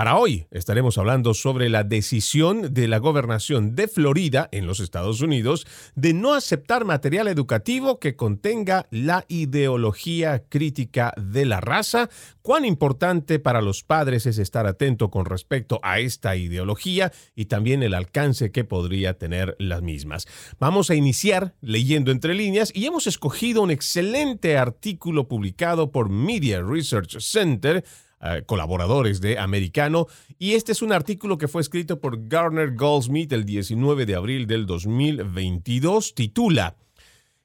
Para hoy estaremos hablando sobre la decisión de la gobernación de Florida en los Estados Unidos de no aceptar material educativo que contenga la ideología crítica de la raza. Cuán importante para los padres es estar atento con respecto a esta ideología y también el alcance que podría tener las mismas. Vamos a iniciar leyendo entre líneas y hemos escogido un excelente artículo publicado por Media Research Center eh, colaboradores de Americano. Y este es un artículo que fue escrito por Garner Goldsmith el 19 de abril del 2022. Titula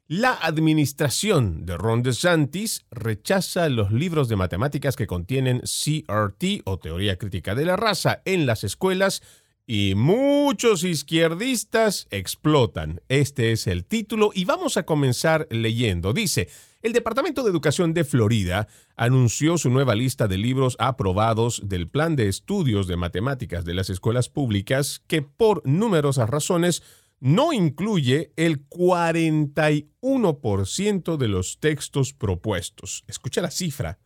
La administración de Ron DeSantis rechaza los libros de matemáticas que contienen CRT o teoría crítica de la raza en las escuelas y muchos izquierdistas explotan. Este es el título y vamos a comenzar leyendo. Dice, el Departamento de Educación de Florida anunció su nueva lista de libros aprobados del Plan de Estudios de Matemáticas de las Escuelas Públicas que por numerosas razones no incluye el 41% de los textos propuestos. Escucha la cifra.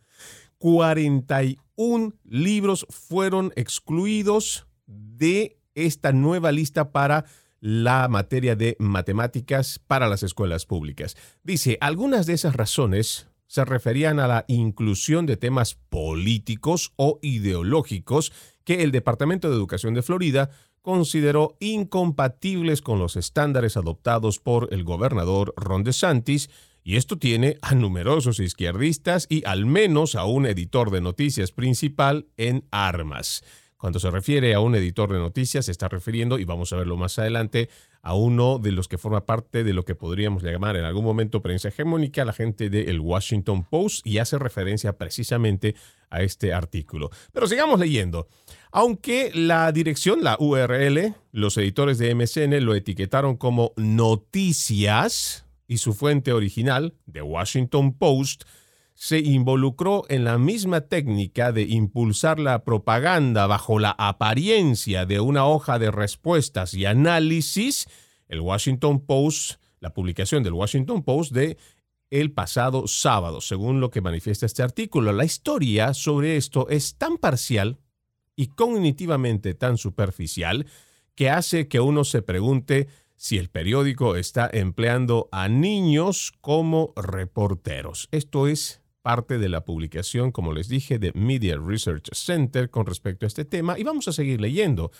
41 libros fueron excluidos de esta nueva lista para la materia de matemáticas para las escuelas públicas. Dice, algunas de esas razones se referían a la inclusión de temas políticos o ideológicos que el Departamento de Educación de Florida consideró incompatibles con los estándares adoptados por el gobernador Ron DeSantis, y esto tiene a numerosos izquierdistas y al menos a un editor de noticias principal en armas. Cuando se refiere a un editor de noticias, se está refiriendo, y vamos a verlo más adelante, a uno de los que forma parte de lo que podríamos llamar en algún momento prensa hegemónica, la gente del Washington Post, y hace referencia precisamente a este artículo. Pero sigamos leyendo. Aunque la dirección, la URL, los editores de MSN lo etiquetaron como noticias y su fuente original, The Washington Post, se involucró en la misma técnica de impulsar la propaganda bajo la apariencia de una hoja de respuestas y análisis, el Washington Post, la publicación del Washington Post de el pasado sábado, según lo que manifiesta este artículo. La historia sobre esto es tan parcial y cognitivamente tan superficial que hace que uno se pregunte si el periódico está empleando a niños como reporteros. Esto es parte de la publicación, como les dije, de Media Research Center con respecto a este tema y vamos a seguir leyendo.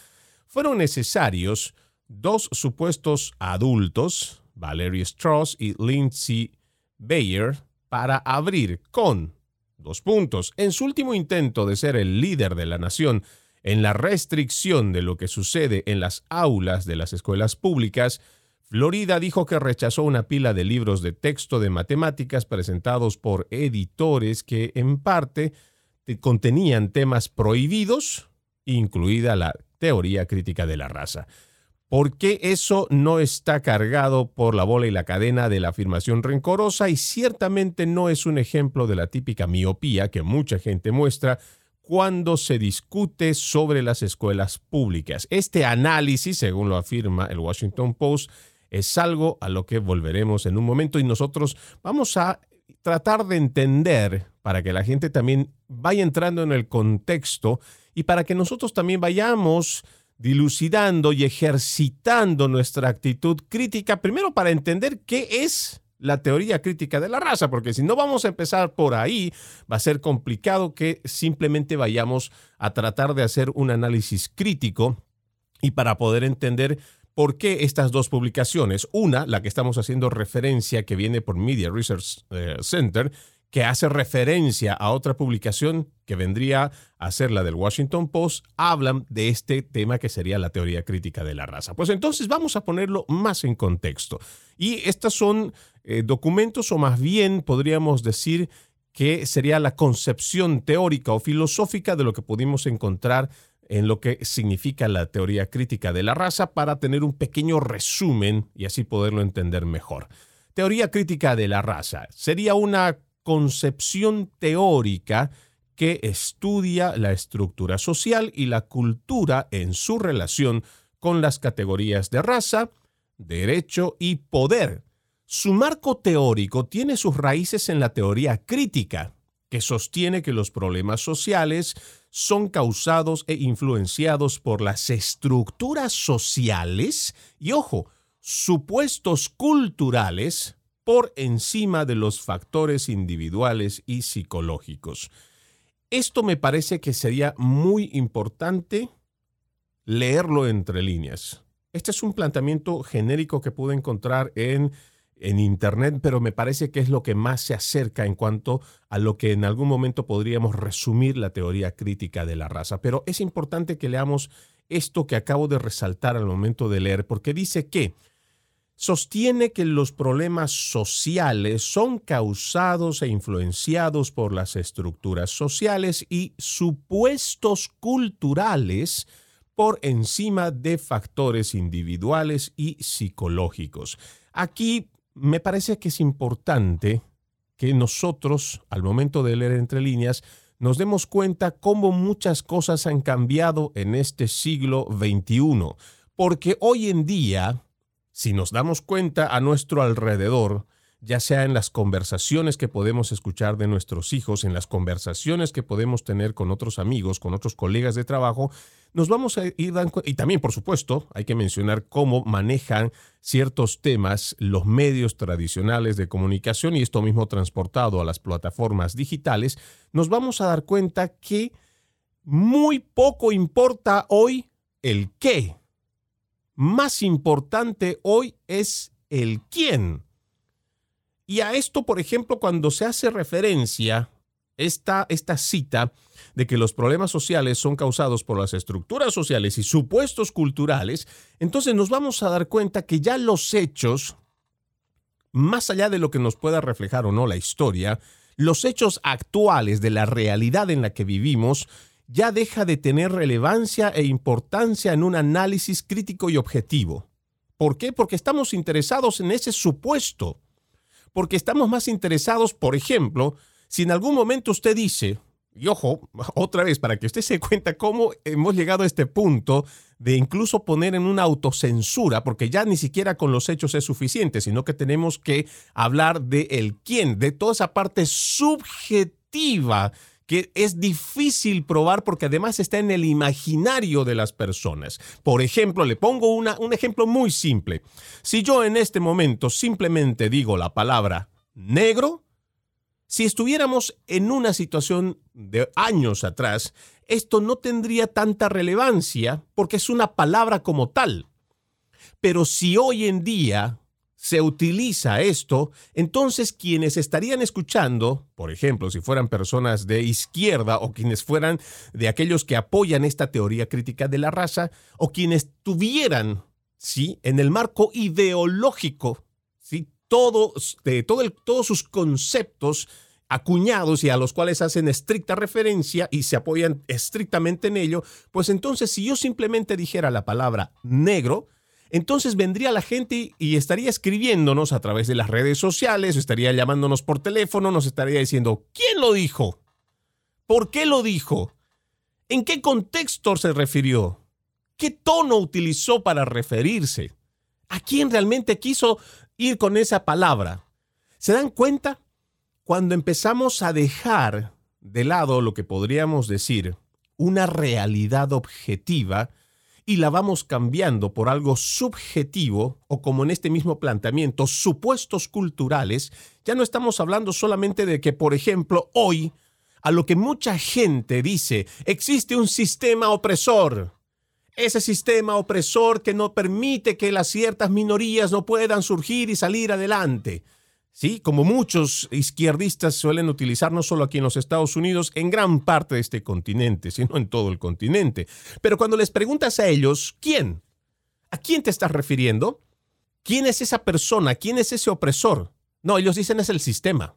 Fueron necesarios dos supuestos adultos, Valerie Strauss y Lindsay Bayer, para abrir con dos puntos. En su último intento de ser el líder de la nación en la restricción de lo que sucede en las aulas de las escuelas públicas, Florida dijo que rechazó una pila de libros de texto de matemáticas presentados por editores que en parte contenían temas prohibidos, incluida la teoría crítica de la raza. ¿Por qué eso no está cargado por la bola y la cadena de la afirmación rencorosa? Y ciertamente no es un ejemplo de la típica miopía que mucha gente muestra cuando se discute sobre las escuelas públicas. Este análisis, según lo afirma el Washington Post, es algo a lo que volveremos en un momento y nosotros vamos a tratar de entender para que la gente también vaya entrando en el contexto y para que nosotros también vayamos dilucidando y ejercitando nuestra actitud crítica, primero para entender qué es la teoría crítica de la raza, porque si no vamos a empezar por ahí, va a ser complicado que simplemente vayamos a tratar de hacer un análisis crítico y para poder entender por qué estas dos publicaciones, una, la que estamos haciendo referencia, que viene por Media Research eh, Center, que hace referencia a otra publicación que vendría a ser la del Washington Post, hablan de este tema que sería la teoría crítica de la raza. Pues entonces vamos a ponerlo más en contexto. Y estos son eh, documentos, o más bien podríamos decir que sería la concepción teórica o filosófica de lo que pudimos encontrar en lo que significa la teoría crítica de la raza para tener un pequeño resumen y así poderlo entender mejor. Teoría crítica de la raza sería una concepción teórica que estudia la estructura social y la cultura en su relación con las categorías de raza, derecho y poder. Su marco teórico tiene sus raíces en la teoría crítica, que sostiene que los problemas sociales son causados e influenciados por las estructuras sociales y, ojo, supuestos culturales por encima de los factores individuales y psicológicos. Esto me parece que sería muy importante leerlo entre líneas. Este es un planteamiento genérico que pude encontrar en, en Internet, pero me parece que es lo que más se acerca en cuanto a lo que en algún momento podríamos resumir la teoría crítica de la raza. Pero es importante que leamos esto que acabo de resaltar al momento de leer, porque dice que sostiene que los problemas sociales son causados e influenciados por las estructuras sociales y supuestos culturales por encima de factores individuales y psicológicos. Aquí me parece que es importante que nosotros, al momento de leer entre líneas, nos demos cuenta cómo muchas cosas han cambiado en este siglo XXI, porque hoy en día si nos damos cuenta a nuestro alrededor, ya sea en las conversaciones que podemos escuchar de nuestros hijos, en las conversaciones que podemos tener con otros amigos, con otros colegas de trabajo, nos vamos a ir dando y también, por supuesto, hay que mencionar cómo manejan ciertos temas los medios tradicionales de comunicación y esto mismo transportado a las plataformas digitales, nos vamos a dar cuenta que muy poco importa hoy el qué, más importante hoy es el quién. Y a esto, por ejemplo, cuando se hace referencia esta, esta cita de que los problemas sociales son causados por las estructuras sociales y supuestos culturales, entonces nos vamos a dar cuenta que ya los hechos, más allá de lo que nos pueda reflejar o no la historia, los hechos actuales de la realidad en la que vivimos ya deja de tener relevancia e importancia en un análisis crítico y objetivo. ¿Por qué? Porque estamos interesados en ese supuesto. Porque estamos más interesados, por ejemplo, si en algún momento usted dice, y ojo, otra vez, para que usted se cuenta cómo hemos llegado a este punto de incluso poner en una autocensura, porque ya ni siquiera con los hechos es suficiente, sino que tenemos que hablar de el quién, de toda esa parte subjetiva que es difícil probar porque además está en el imaginario de las personas. Por ejemplo, le pongo una, un ejemplo muy simple. Si yo en este momento simplemente digo la palabra negro, si estuviéramos en una situación de años atrás, esto no tendría tanta relevancia porque es una palabra como tal. Pero si hoy en día se utiliza esto, entonces quienes estarían escuchando, por ejemplo, si fueran personas de izquierda o quienes fueran de aquellos que apoyan esta teoría crítica de la raza, o quienes tuvieran, ¿sí? en el marco ideológico, ¿sí? todo, de, todo el, todos sus conceptos acuñados y a los cuales hacen estricta referencia y se apoyan estrictamente en ello, pues entonces si yo simplemente dijera la palabra negro, entonces vendría la gente y estaría escribiéndonos a través de las redes sociales, estaría llamándonos por teléfono, nos estaría diciendo, ¿quién lo dijo? ¿Por qué lo dijo? ¿En qué contexto se refirió? ¿Qué tono utilizó para referirse? ¿A quién realmente quiso ir con esa palabra? ¿Se dan cuenta? Cuando empezamos a dejar de lado lo que podríamos decir una realidad objetiva, y la vamos cambiando por algo subjetivo o como en este mismo planteamiento, supuestos culturales, ya no estamos hablando solamente de que, por ejemplo, hoy, a lo que mucha gente dice, existe un sistema opresor. ese sistema opresor que no permite que las ciertas minorías no puedan surgir y salir adelante. Sí, como muchos izquierdistas suelen utilizar no solo aquí en los Estados Unidos, en gran parte de este continente, sino en todo el continente. Pero cuando les preguntas a ellos, ¿quién? ¿A quién te estás refiriendo? ¿Quién es esa persona? ¿Quién es ese opresor? No, ellos dicen es el sistema.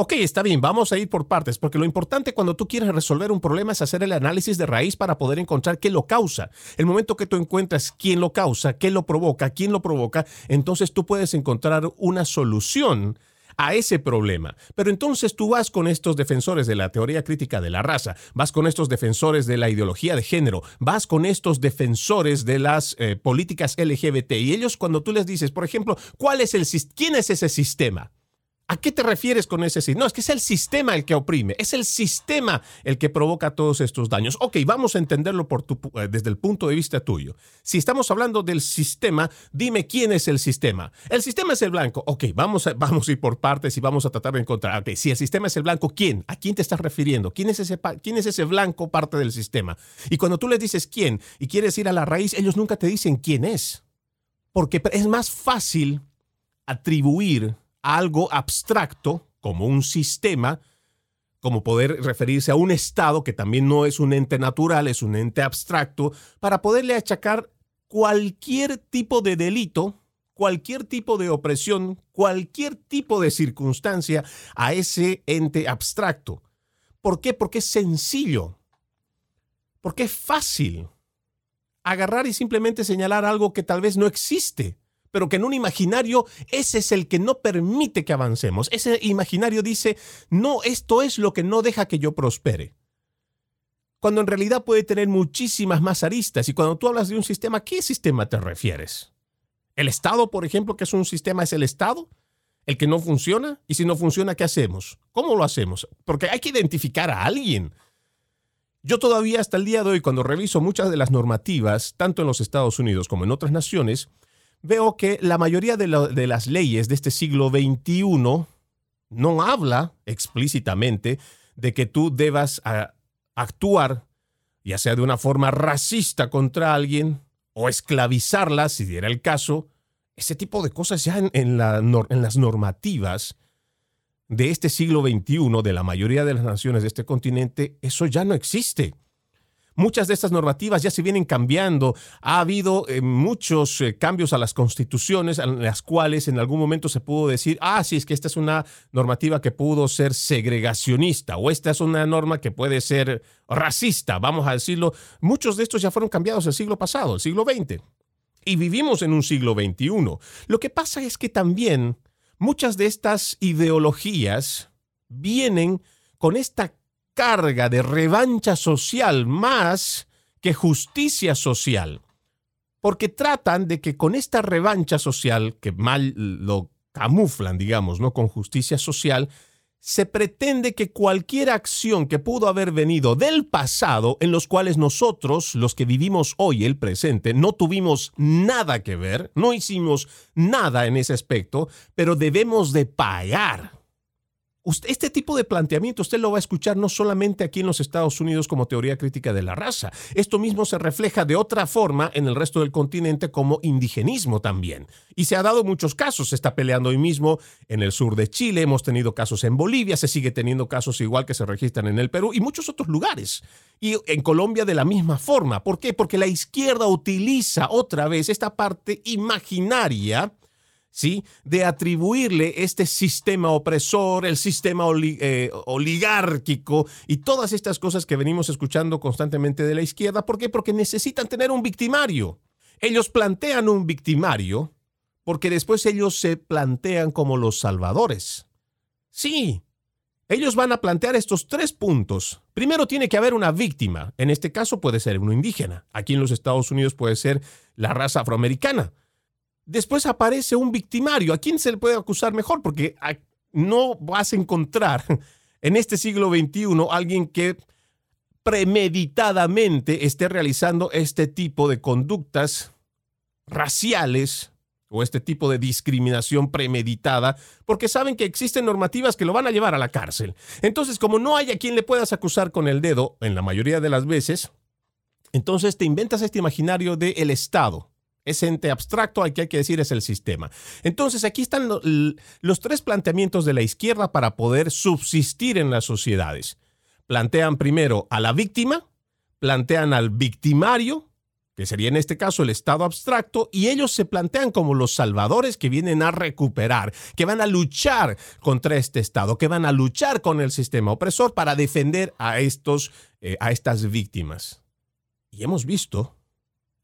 Ok, está bien, vamos a ir por partes, porque lo importante cuando tú quieres resolver un problema es hacer el análisis de raíz para poder encontrar qué lo causa. El momento que tú encuentras quién lo causa, qué lo provoca, quién lo provoca, entonces tú puedes encontrar una solución a ese problema. Pero entonces tú vas con estos defensores de la teoría crítica de la raza, vas con estos defensores de la ideología de género, vas con estos defensores de las eh, políticas LGBT y ellos cuando tú les dices, por ejemplo, ¿cuál es el quién es ese sistema? ¿A qué te refieres con ese sistema? No, es que es el sistema el que oprime, es el sistema el que provoca todos estos daños. Ok, vamos a entenderlo eh, desde el punto de vista tuyo. Si estamos hablando del sistema, dime quién es el sistema. El sistema es el blanco. Ok, vamos a, vamos ir por partes y vamos a tratar de encontrar. Ok, si el sistema es el blanco, ¿quién? ¿A quién te estás refiriendo? ¿Quién es ese, quién es ese blanco parte del sistema? Y cuando tú les dices quién y quieres ir a la raíz, ellos nunca te dicen quién es. Porque es más fácil atribuir algo abstracto como un sistema, como poder referirse a un Estado que también no es un ente natural, es un ente abstracto, para poderle achacar cualquier tipo de delito, cualquier tipo de opresión, cualquier tipo de circunstancia a ese ente abstracto. ¿Por qué? Porque es sencillo, porque es fácil agarrar y simplemente señalar algo que tal vez no existe pero que en un imaginario ese es el que no permite que avancemos. Ese imaginario dice, no, esto es lo que no deja que yo prospere. Cuando en realidad puede tener muchísimas más aristas. Y cuando tú hablas de un sistema, ¿qué sistema te refieres? ¿El Estado, por ejemplo, que es un sistema, es el Estado? ¿El que no funciona? Y si no funciona, ¿qué hacemos? ¿Cómo lo hacemos? Porque hay que identificar a alguien. Yo todavía hasta el día de hoy, cuando reviso muchas de las normativas, tanto en los Estados Unidos como en otras naciones, veo que la mayoría de, las leyes de este siglo XXI no habla explícitamente de que tú debas actuar, ya sea de una forma racista contra alguien o esclavizarla, si diera el caso. Ese tipo de cosas ya en, en las normativas de este siglo XXI, de la mayoría de las naciones de este continente, eso ya no existe. Muchas de estas normativas ya se vienen cambiando. Ha habido eh, muchos eh, cambios a las constituciones en las cuales en algún momento se pudo decir, ah, sí, es que esta es una normativa que pudo ser segregacionista o esta es una norma que puede ser racista, vamos a decirlo. Muchos de estos ya fueron cambiados el siglo pasado, el siglo XX. Y vivimos en un siglo XXI. Lo que pasa es que también muchas de estas ideologías vienen con esta carga de revancha social más que justicia social. Porque tratan de que con esta revancha social, que mal lo camuflan, digamos, ¿no? Con justicia social, se pretende que cualquier acción que pudo haber venido del pasado, en los cuales nosotros, los que vivimos hoy el presente, no tuvimos nada que ver, no hicimos nada en ese aspecto, pero debemos de pagar este tipo de planteamiento usted lo va a escuchar no solamente aquí en los Estados Unidos como teoría crítica de la raza, esto mismo se refleja de otra forma en el resto del continente como indigenismo también. Y se ha dado muchos casos, se está peleando hoy mismo en el sur de Chile, hemos tenido casos en Bolivia, se sigue teniendo casos igual que se registran en el Perú y muchos otros lugares. Y en Colombia de la misma forma. ¿Por qué? Porque la izquierda utiliza otra vez esta parte imaginaria ¿sí? de atribuirle este sistema opresor, el sistema eh, oligárquico y todas estas cosas que venimos escuchando constantemente de la izquierda. ¿Por qué? Porque necesitan tener un victimario. Ellos plantean un victimario porque después ellos se plantean como los salvadores. Sí, ellos van a plantear estos tres puntos. Primero tiene que haber una víctima. En este caso puede ser uno indígena. Aquí en los Estados Unidos puede ser la raza afroamericana después aparece un victimario. ¿A quién se le puede acusar mejor? Porque no vas a encontrar en este siglo XXI alguien que premeditadamente esté realizando este tipo de conductas raciales o este tipo de discriminación premeditada, porque saben que existen normativas que lo van a llevar a la cárcel. Entonces, como no hay a quien le puedas acusar con el dedo, en la mayoría de las veces, Entonces te inventas este imaginario del el Estado. Ese ente abstracto, al que hay que decir es el sistema. Entonces aquí están los tres planteamientos de la izquierda para poder subsistir en las sociedades. Plantean primero a la víctima, plantean al victimario que sería en este caso el Estado abstracto, y ellos se plantean como los salvadores que vienen a recuperar, que van a luchar contra este Estado, que van a luchar con el sistema opresor para defender a, estos, eh, a estas víctimas. Y hemos visto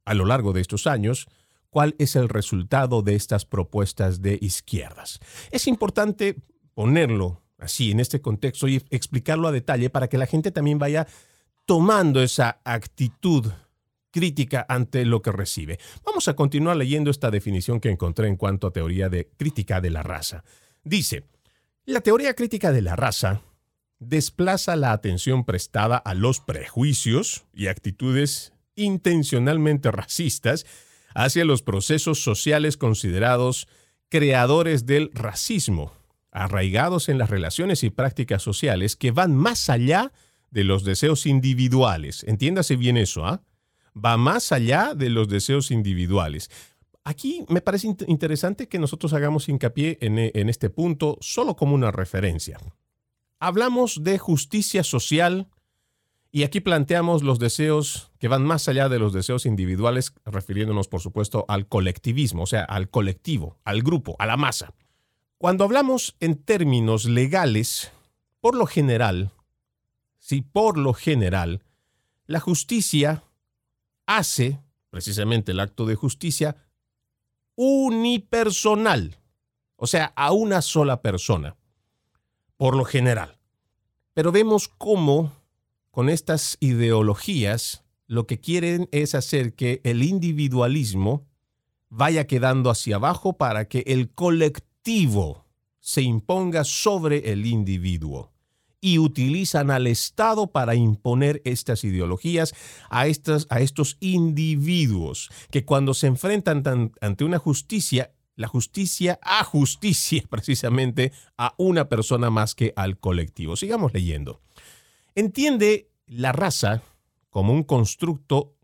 a lo largo de estos años cuál es el resultado de estas propuestas de izquierdas. Es importante ponerlo así en este contexto y explicarlo a detalle para que la gente también vaya tomando esa actitud crítica ante lo que recibe. Vamos a continuar leyendo esta definición que encontré en cuanto a teoría de crítica de la raza. Dice, la teoría crítica de la raza desplaza la atención prestada a los prejuicios y actitudes intencionalmente racistas hacia los procesos sociales considerados creadores del racismo, arraigados en las relaciones y prácticas sociales que van más allá de los deseos individuales. Entiéndase bien eso, ¿ah? va más allá de los deseos individuales. Aquí me parece interesante que nosotros hagamos hincapié en, en este punto solo como una referencia. Hablamos de justicia social y aquí planteamos los deseos que van más allá de los deseos individuales, refiriéndonos por supuesto al colectivismo, o sea, al colectivo, al grupo, a la masa. Cuando hablamos en términos legales, por lo general, sí, por lo general, la justicia hace precisamente el acto de justicia unipersonal, o sea, a una sola persona, por lo general. Pero vemos cómo con estas ideologías lo que quieren es hacer que el individualismo vaya quedando hacia abajo para que el colectivo se imponga sobre el individuo y utilizan al Estado para imponer estas ideologías a, estas, a estos individuos que cuando se enfrentan ante una justicia, la justicia a justicia precisamente a una persona más que al colectivo. Sigamos leyendo. Entiende la raza como un constructo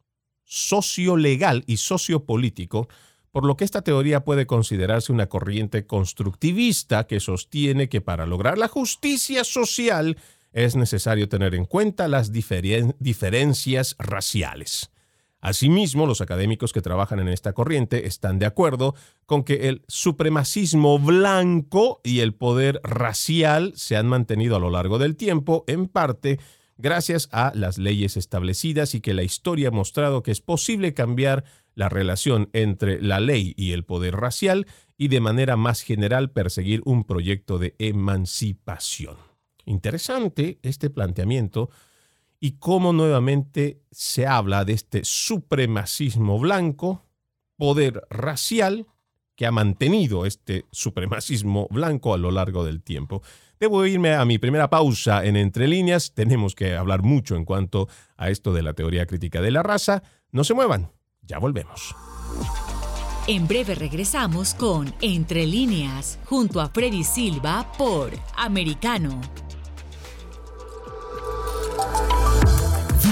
sociolegal y sociopolítico por lo que esta teoría puede considerarse una corriente constructivista que sostiene que para lograr la justicia social es necesario tener en cuenta las diferencias raciales. Asimismo, los académicos que trabajan en esta corriente están de acuerdo con que el supremacismo blanco y el poder racial se han mantenido a lo largo del tiempo, en parte gracias a las leyes establecidas y que la historia ha mostrado que es posible cambiar la relación entre la ley y el poder racial y de manera más general perseguir un proyecto de emancipación. Interesante este planteamiento y cómo nuevamente se habla de este supremacismo blanco, poder racial, que ha mantenido este supremacismo blanco a lo largo del tiempo. Debo irme a mi primera pausa en Entre líneas. Tenemos que hablar mucho en cuanto a esto de la teoría crítica de la raza. No se muevan. Ya volvemos. En breve regresamos con Entre líneas, junto a Freddy Silva por Americano.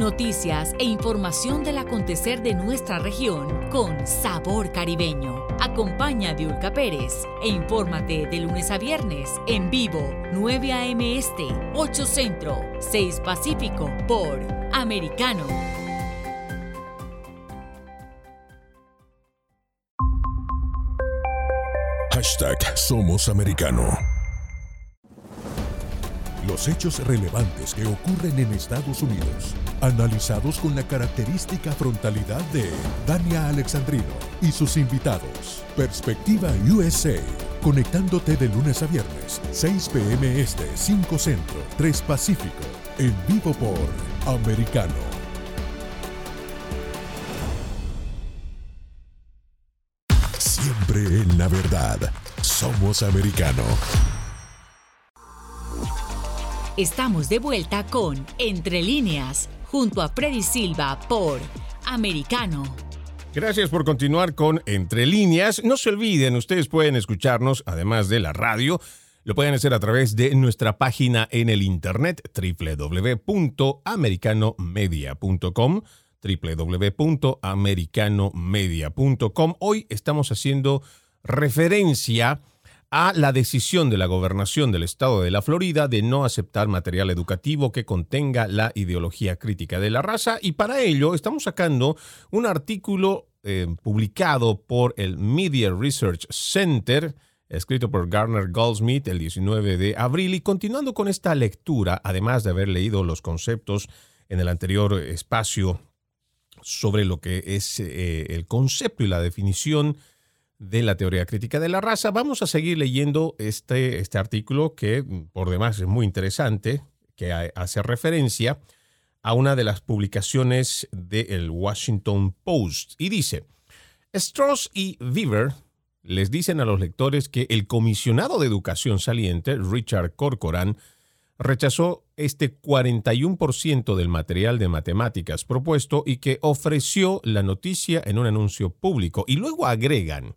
noticias e información del acontecer de nuestra región con sabor caribeño. Acompaña a Diulca Pérez e infórmate de lunes a viernes en vivo 9 a.m. Este, 8 Centro, 6 Pacífico por Americano. Hashtag Somos Americano. Los hechos relevantes que ocurren en Estados Unidos analizados con la característica frontalidad de Dania Alexandrino y sus invitados. Perspectiva USA, conectándote de lunes a viernes, 6 p.m. Este, 5 Centro, 3 Pacífico, en vivo por Americano. Siempre en la verdad, somos americano. Estamos de vuelta con Entre líneas, junto a Freddy Silva por Americano. Gracias por continuar con Entre líneas. No se olviden, ustedes pueden escucharnos, además de la radio, lo pueden hacer a través de nuestra página en el internet www.americanomedia.com www.americanomedia.com. Hoy estamos haciendo referencia a la decisión de la gobernación del estado de la Florida de no aceptar material educativo que contenga la ideología crítica de la raza. Y para ello estamos sacando un artículo eh, publicado por el Media Research Center escrito por Garner Goldsmith el 19 de abril. Y continuando con esta lectura, además de haber leído los conceptos en el anterior espacio sobre lo que es eh, el concepto y la definición de la teoría crítica de la raza. Vamos a seguir leyendo este, este artículo que por demás es muy interesante, que hace referencia a una de las publicaciones del Washington Post y dice, Strauss y Weaver les dicen a los lectores que el comisionado de educación saliente, Richard Corcoran, rechazó este 41% del material de matemáticas propuesto y que ofreció la noticia en un anuncio público. Y luego agregan,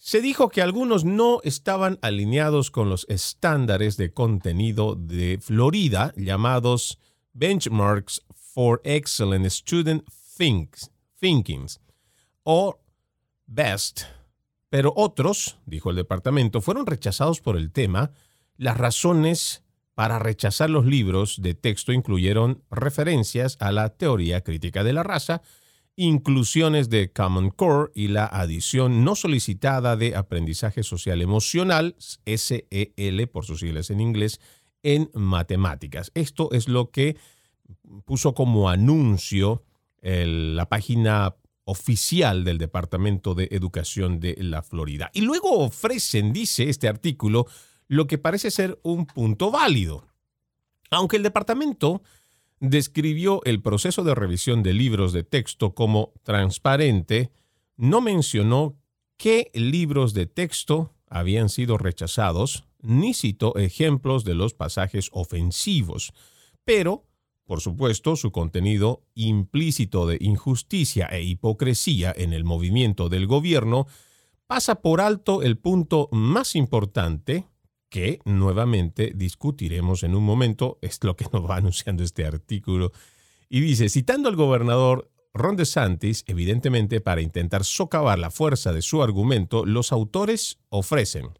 se dijo que algunos no estaban alineados con los estándares de contenido de Florida llamados Benchmarks for Excellent Student Thinkings o BEST, pero otros, dijo el departamento, fueron rechazados por el tema. Las razones para rechazar los libros de texto incluyeron referencias a la teoría crítica de la raza, inclusiones de Common Core y la adición no solicitada de aprendizaje social emocional, SEL por sus siglas en inglés, en matemáticas. Esto es lo que puso como anuncio la página oficial del Departamento de Educación de la Florida. Y luego ofrecen, dice este artículo, lo que parece ser un punto válido. Aunque el departamento describió el proceso de revisión de libros de texto como transparente, no mencionó qué libros de texto habían sido rechazados, ni citó ejemplos de los pasajes ofensivos, pero, por supuesto, su contenido implícito de injusticia e hipocresía en el movimiento del gobierno pasa por alto el punto más importante que nuevamente discutiremos en un momento, es lo que nos va anunciando este artículo. Y dice, citando al gobernador Ron DeSantis, evidentemente para intentar socavar la fuerza de su argumento, los autores ofrecen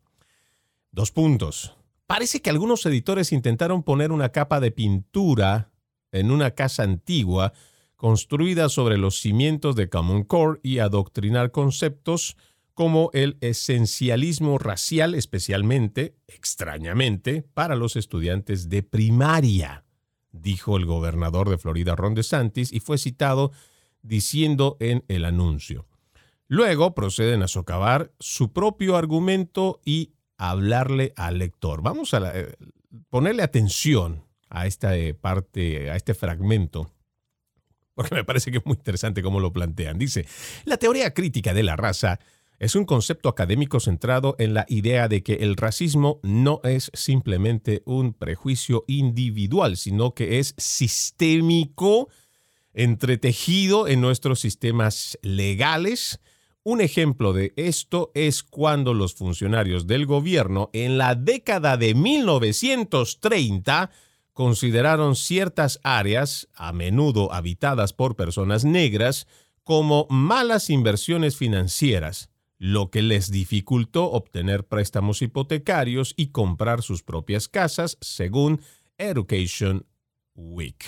dos puntos. Parece que algunos editores intentaron poner una capa de pintura en una casa antigua construida sobre los cimientos de Common Core y adoctrinar conceptos como el esencialismo racial, especialmente, extrañamente, para los estudiantes de primaria, dijo el gobernador de Florida, Ron DeSantis, y fue citado diciendo en el anuncio. Luego proceden a socavar su propio argumento y hablarle al lector. Vamos a eh, ponerle atención a esta eh, parte, a este fragmento, porque me parece que es muy interesante cómo lo plantean. Dice, la teoría crítica de la raza es un concepto académico centrado en la idea de que el racismo no es simplemente un prejuicio individual, sino que es sistémico, entretejido en nuestros sistemas legales. Un ejemplo de esto es cuando los funcionarios del gobierno en la década de 1930 consideraron ciertas áreas, a menudo habitadas por personas negras, como malas inversiones financieras lo que les dificultó obtener préstamos hipotecarios y comprar sus propias casas, según Education Week.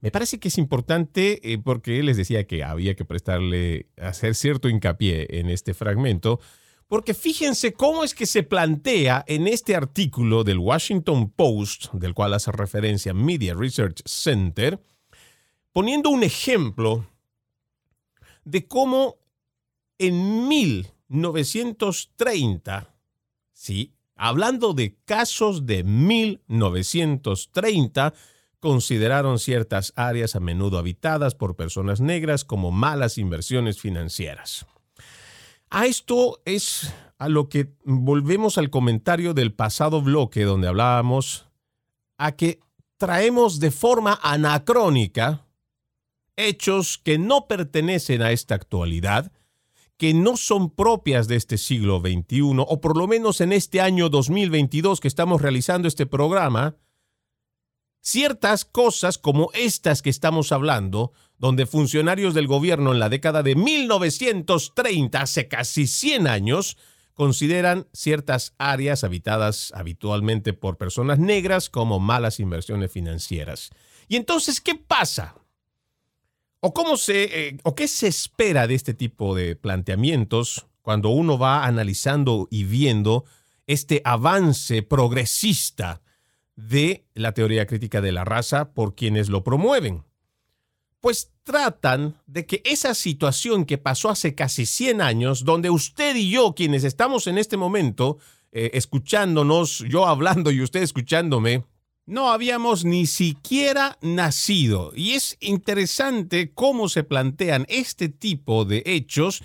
Me parece que es importante eh, porque les decía que había que prestarle, hacer cierto hincapié en este fragmento, Porque fíjense cómo es que se plantea en este artículo del Washington Post, del cual hace referencia Media Research Center, poniendo un ejemplo de cómo en 1930, sí, hablando de casos de 1930, consideraron ciertas áreas a menudo habitadas por personas negras como malas inversiones financieras. A esto es a lo que volvemos al comentario del pasado bloque donde hablábamos a que traemos de forma anacrónica hechos que no pertenecen a esta actualidad, que no son propias de este siglo XXI, o por lo menos en este año 2022 que estamos realizando este programa, ciertas cosas como estas que estamos hablando, donde funcionarios del gobierno en la década de 1930, hace casi 100 años, consideran ciertas áreas habitadas habitualmente por personas negras como malas inversiones financieras. Y entonces, ¿qué pasa? ¿O, cómo se, eh, ¿O qué se espera de este tipo de planteamientos cuando uno va analizando y viendo este avance progresista de la teoría crítica de la raza por quienes lo promueven. Pues tratan de que esa situación que pasó hace casi 100 años, donde usted y yo, quienes estamos en este momento eh, escuchándonos, yo hablando y usted escuchándome, no habíamos ni siquiera nacido. Y es interesante cómo se plantean este tipo de hechos,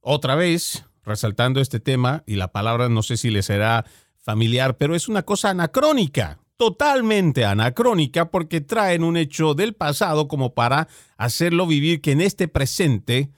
otra vez resaltando este tema, y la palabra no sé si le será familiar, pero es una cosa anacrónica totalmente anacrónica porque traen un hecho del pasado como para hacerlo vivir que en este presente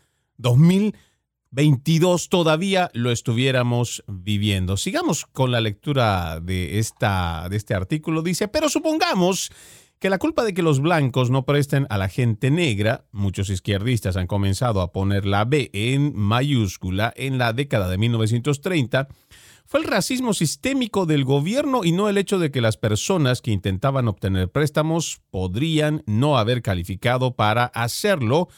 2022 todavía lo estuviéramos viviendo. Sigamos con la lectura de, esta, de este artículo. Dice, pero supongamos que la culpa de que los blancos no presten a la gente negra, muchos izquierdistas han comenzado a poner la B en mayúscula en la década de 1930, fue el racismo sistémico del gobierno y no el hecho de que las personas que intentaban obtener préstamos podrían no haber calificado para hacerlo,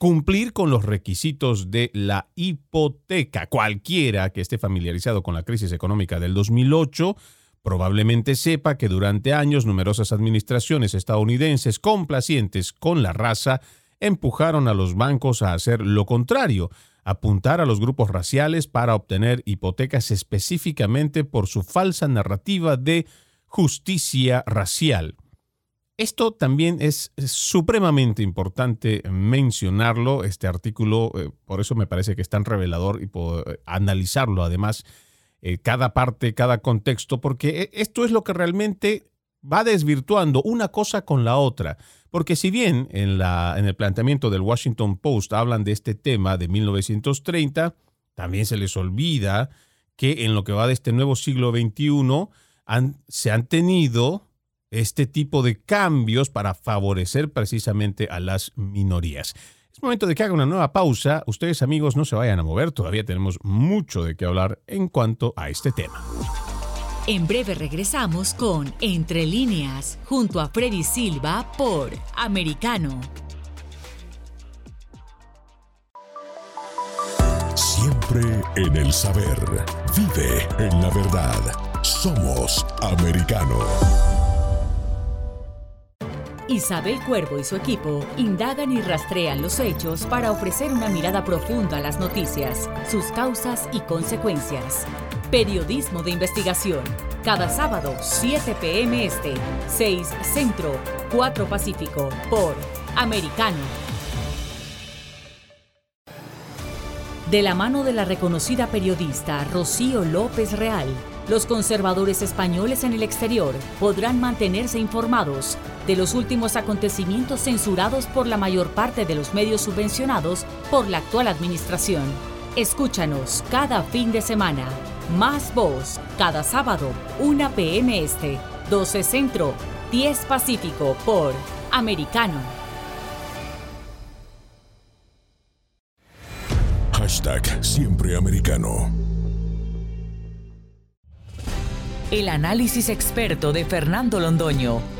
cumplir con los requisitos de la hipoteca. Cualquiera que esté familiarizado con la crisis económica del 2008 probablemente sepa que durante años numerosas administraciones estadounidenses complacientes con la raza empujaron a los bancos a hacer lo contrario, apuntar a los grupos raciales para obtener hipotecas específicamente por su falsa narrativa de justicia racial. Esto también es supremamente importante mencionarlo, este artículo, eh, por eso me parece que es tan revelador y por eh, analizarlo además, eh, cada parte, cada contexto, porque esto es lo que realmente va desvirtuando una cosa con la otra. Porque si bien en, la, en el planteamiento del Washington Post hablan de este tema de 1930, también se les olvida que en lo que va de este nuevo siglo XXI se han tenido este tipo de cambios para favorecer precisamente a las minorías. Es momento de que haga una nueva pausa. Ustedes amigos no se vayan a mover, todavía tenemos mucho de qué hablar en cuanto a este tema. En breve regresamos con Entre líneas, junto a Freddy Silva por Americano. Siempre en el saber. Vive en la verdad. Somos Americano. Isabel Cuervo y su equipo indagan y rastrean los hechos para ofrecer una mirada profunda a las noticias, sus causas y consecuencias. Periodismo de investigación. Cada sábado, 7 p.m. Este, 6 Centro, 4 Pacífico, por Americano. De la mano de la reconocida periodista Rocío López Real, los conservadores españoles en el exterior podrán mantenerse informados de los últimos acontecimientos censurados por la mayor parte de los medios subvencionados por la actual administración. Escúchanos cada fin de semana más Voz, cada sábado, 1 p.m. Este, 12 Centro, 10 Pacífico, por Americano. Hashtag Siempre Americano. El análisis experto de Fernando Londoño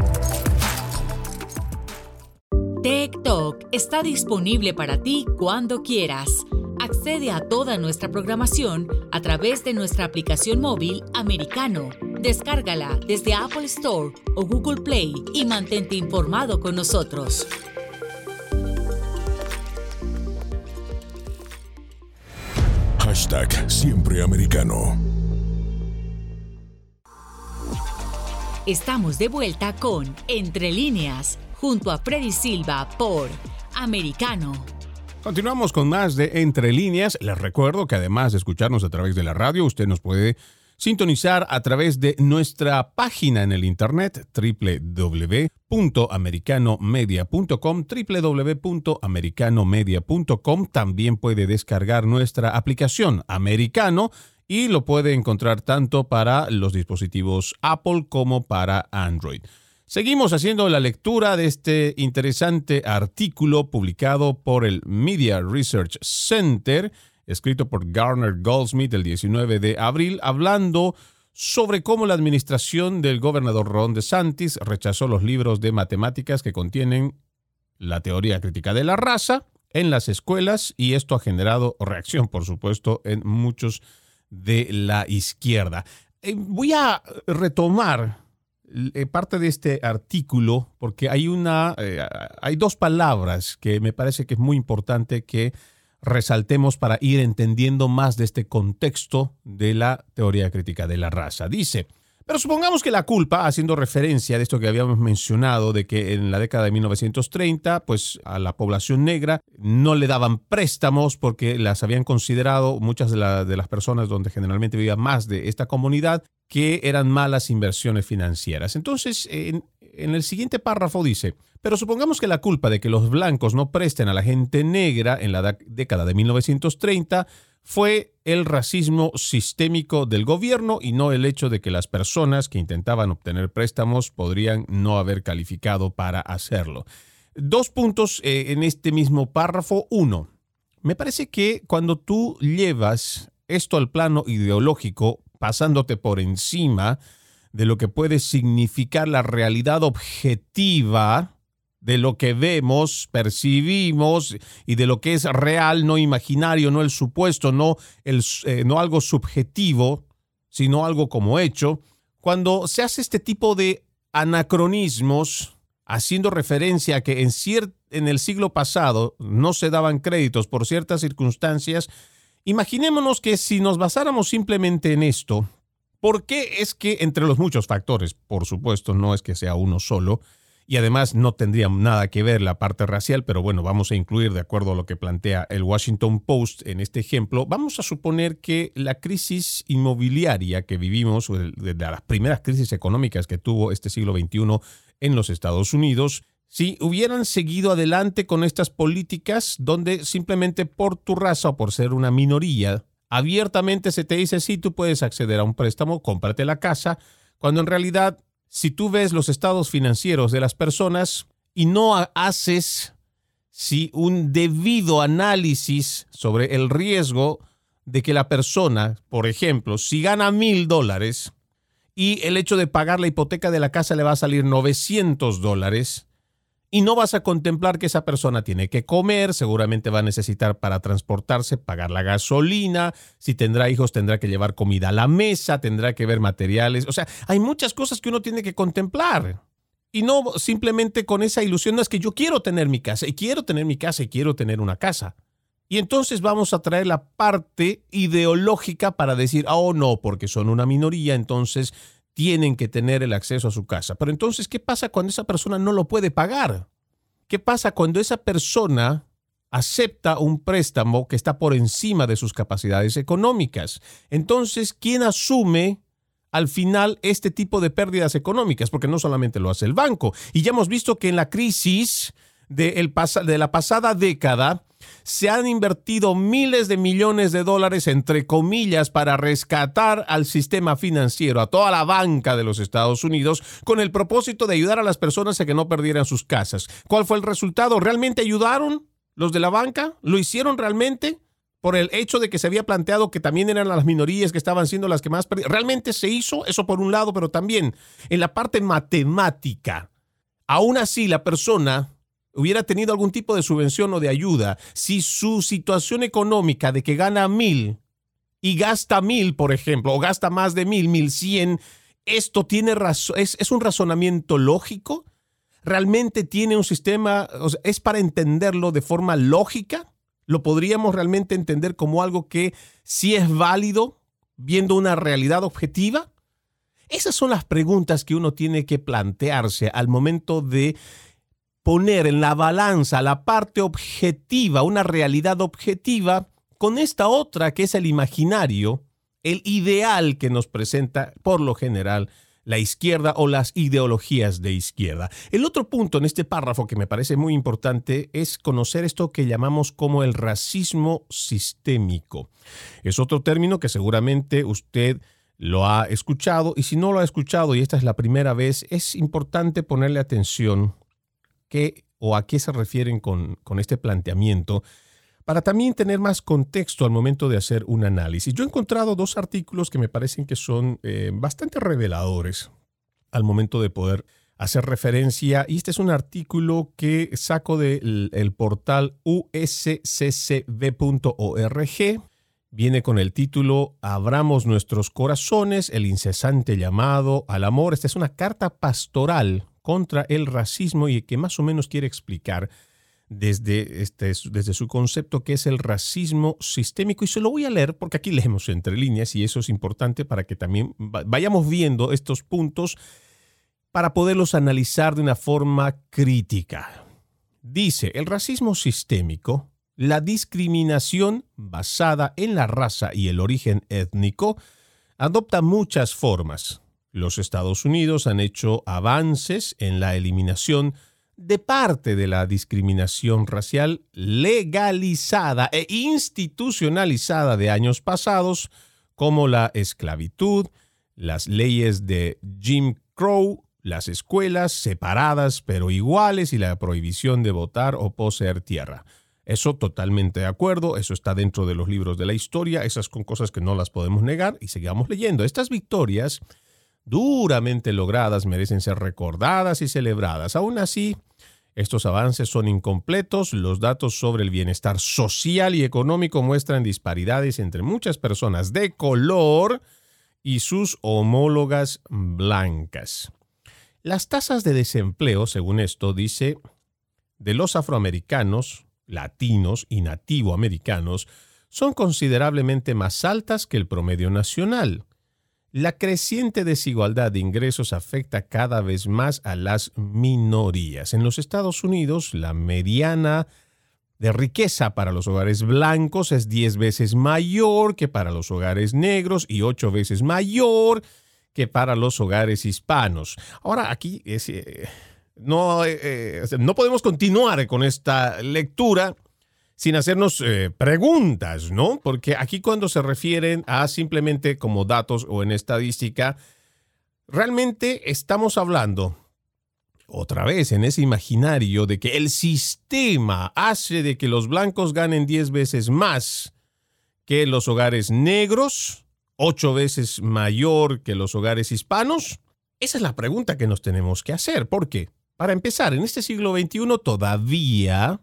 Talk está disponible para ti cuando quieras. Accede a toda nuestra programación a través de nuestra aplicación móvil americano. Descárgala desde Apple Store o Google Play y mantente informado con nosotros. Hashtag siempre americano. Estamos de vuelta con Entre líneas junto a Freddy Silva por Americano. Continuamos con más de Entre líneas. Les recuerdo que además de escucharnos a través de la radio, usted nos puede sintonizar a través de nuestra página en el internet www.americanomedia.com www.americanomedia.com también puede descargar nuestra aplicación Americano y lo puede encontrar tanto para los dispositivos Apple como para Android. Seguimos haciendo la lectura de este interesante artículo publicado por el Media Research Center, escrito por Garner Goldsmith el 19 de abril, hablando sobre cómo la administración del gobernador Ron DeSantis rechazó los libros de matemáticas que contienen la teoría crítica de la raza en las escuelas y esto ha generado reacción, por supuesto, en muchos de la izquierda. Eh, voy a retomar parte de este artículo porque hay una eh, hay dos palabras que me parece que es muy importante que resaltemos para ir entendiendo más de este contexto de la teoría crítica de la raza. Dice, pero supongamos que la culpa, haciendo referencia de esto que habíamos mencionado, de que en la década de 1930, pues a la población negra no le daban préstamos porque las habían considerado muchas de, de las personas donde generalmente vivía más de esta comunidad, que eran malas inversiones financieras. Entonces, en, en el siguiente párrafo dice, pero supongamos que la culpa de que los blancos no presten a la gente negra en la década de 1930 fue el racismo sistémico del gobierno y no el hecho de que las personas que intentaban obtener préstamos podrían no haber calificado para hacerlo. Dos puntos eh, en este mismo párrafo. Uno, me parece que cuando tú llevas esto al plano ideológico, pasándote por encima de lo que puede significar la realidad objetiva, de lo que vemos, percibimos y de lo que es real, no imaginario, no el supuesto, no, el, eh, no algo subjetivo, sino algo como hecho, cuando se hace este tipo de anacronismos, haciendo referencia a que en, en el siglo pasado no se daban créditos por ciertas circunstancias, imaginémonos que si nos basáramos simplemente en esto, ¿por qué es que entre los muchos factores, por supuesto, no es que sea uno solo, y además no tendría nada que ver la parte racial, pero bueno, vamos a incluir de acuerdo a lo que plantea el Washington Post en este ejemplo, vamos a suponer que la crisis inmobiliaria que vivimos, de las primeras crisis económicas que tuvo este siglo XXI en los Estados Unidos, si hubieran seguido adelante con estas políticas donde simplemente por tu raza o por ser una minoría, abiertamente se te dice, sí, tú puedes acceder a un préstamo, cómprate la casa, cuando en realidad si tú ves los estados financieros de las personas y no haces si un debido análisis sobre el riesgo de que la persona, por ejemplo, si gana mil dólares y el hecho de pagar la hipoteca de la casa le va a salir 900 dólares, y no vas a contemplar que esa persona tiene que comer, seguramente va a necesitar para transportarse, pagar la gasolina, si tendrá hijos tendrá que llevar comida a la mesa, tendrá que ver materiales, o sea, hay muchas cosas que uno tiene que contemplar. Y no simplemente con esa ilusión, no es que yo quiero tener mi casa, y quiero tener mi casa, y quiero tener una casa. Y entonces vamos a traer la parte ideológica para decir, oh no, porque son una minoría, entonces tienen que tener el acceso a su casa. Pero entonces, ¿qué pasa cuando esa persona no lo puede pagar? ¿Qué pasa cuando esa persona acepta un préstamo que está por encima de sus capacidades económicas? Entonces, ¿quién asume al final este tipo de pérdidas económicas? Porque no solamente lo hace el banco. Y ya hemos visto que en la crisis de, de la pasada década, se han invertido miles de millones de dólares, entre comillas, para rescatar al sistema financiero, a toda la banca de los Estados Unidos, con el propósito de ayudar a las personas a que no perdieran sus casas. ¿Cuál fue el resultado? ¿Realmente ayudaron los de la banca? ¿Lo hicieron realmente? Por el hecho de que se había planteado que también eran las minorías que estaban siendo las que más perdían. ¿Realmente se hizo eso por un lado, pero también en la parte matemática? Aún así, la persona hubiera tenido algún tipo de subvención o de ayuda, si su situación económica de que gana mil y gasta mil, por ejemplo, o gasta más de mil, mil cien, esto tiene razón, es, un razonamiento lógico, realmente tiene un sistema, es para entenderlo de forma lógica, lo podríamos realmente entender como algo que sí es válido viendo una realidad objetiva. Esas son las preguntas que uno tiene que plantearse al momento de poner en la balanza la parte objetiva, una realidad objetiva, con esta otra que es el imaginario, el ideal que nos presenta por lo general la izquierda o las ideologías de izquierda. El otro punto en este párrafo que me parece muy importante es conocer esto que llamamos como el racismo sistémico. Es otro término que seguramente usted lo ha escuchado y si no lo ha escuchado y esta es la primera vez, es importante ponerle atención o a qué se refieren con, este planteamiento para también tener más contexto al momento de hacer un análisis. Yo he encontrado dos artículos que me parecen que son eh, bastante reveladores al momento de poder hacer referencia. Y este es un artículo que saco del portal usccb.org. Viene con el título Abramos nuestros corazones, el incesante llamado al amor. Esta es una carta pastoral contra el racismo y que más o menos quiere explicar desde, este, desde su concepto que es el racismo sistémico. Y se lo voy a leer porque aquí leemos entre líneas y eso es importante para que también vayamos viendo estos puntos para poderlos analizar de una forma crítica. Dice, el racismo sistémico, la discriminación basada en la raza y el origen étnico, adopta muchas formas los Estados Unidos han hecho avances en la eliminación de parte de la discriminación racial legalizada e institucionalizada de años pasados, como la esclavitud, las leyes de Jim Crow, las escuelas separadas pero iguales y la prohibición de votar o poseer tierra. Eso totalmente de acuerdo, eso está dentro de los libros de la historia, esas son cosas que no las podemos negar y sigamos leyendo. Estas victorias duramente logradas merecen ser recordadas y celebradas. Aún así, estos avances son incompletos, los datos sobre el bienestar social y económico muestran disparidades entre muchas personas de color y sus homólogas blancas. Las tasas de desempleo, según esto, dice, de los afroamericanos, latinos y nativoamericanos son considerablemente más altas que el promedio nacional. La creciente desigualdad de ingresos afecta cada vez más a las minorías. En los Estados Unidos, la mediana de riqueza para los hogares blancos es 10 veces mayor que para los hogares negros y 8 veces mayor que para los hogares hispanos. Ahora, aquí eh, no, eh, eh, no podemos continuar con esta lectura sin hacernos eh, preguntas, ¿no? Porque aquí cuando se refieren a simplemente como datos o en estadística, realmente estamos hablando otra vez en ese imaginario de que el sistema hace de que los blancos ganen 10 veces más que los hogares negros, 8 veces mayor que los hogares hispanos. Esa es la pregunta que nos tenemos que hacer. ¿Por qué? Para empezar, en este siglo XXI todavía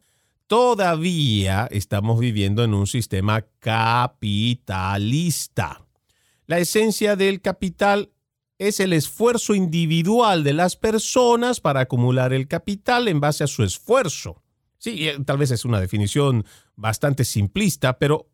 todavía estamos viviendo en un sistema capitalista. La esencia del capital es el esfuerzo individual de las personas para acumular el capital en base a su esfuerzo. Sí, eh, tal vez es una definición bastante simplista, pero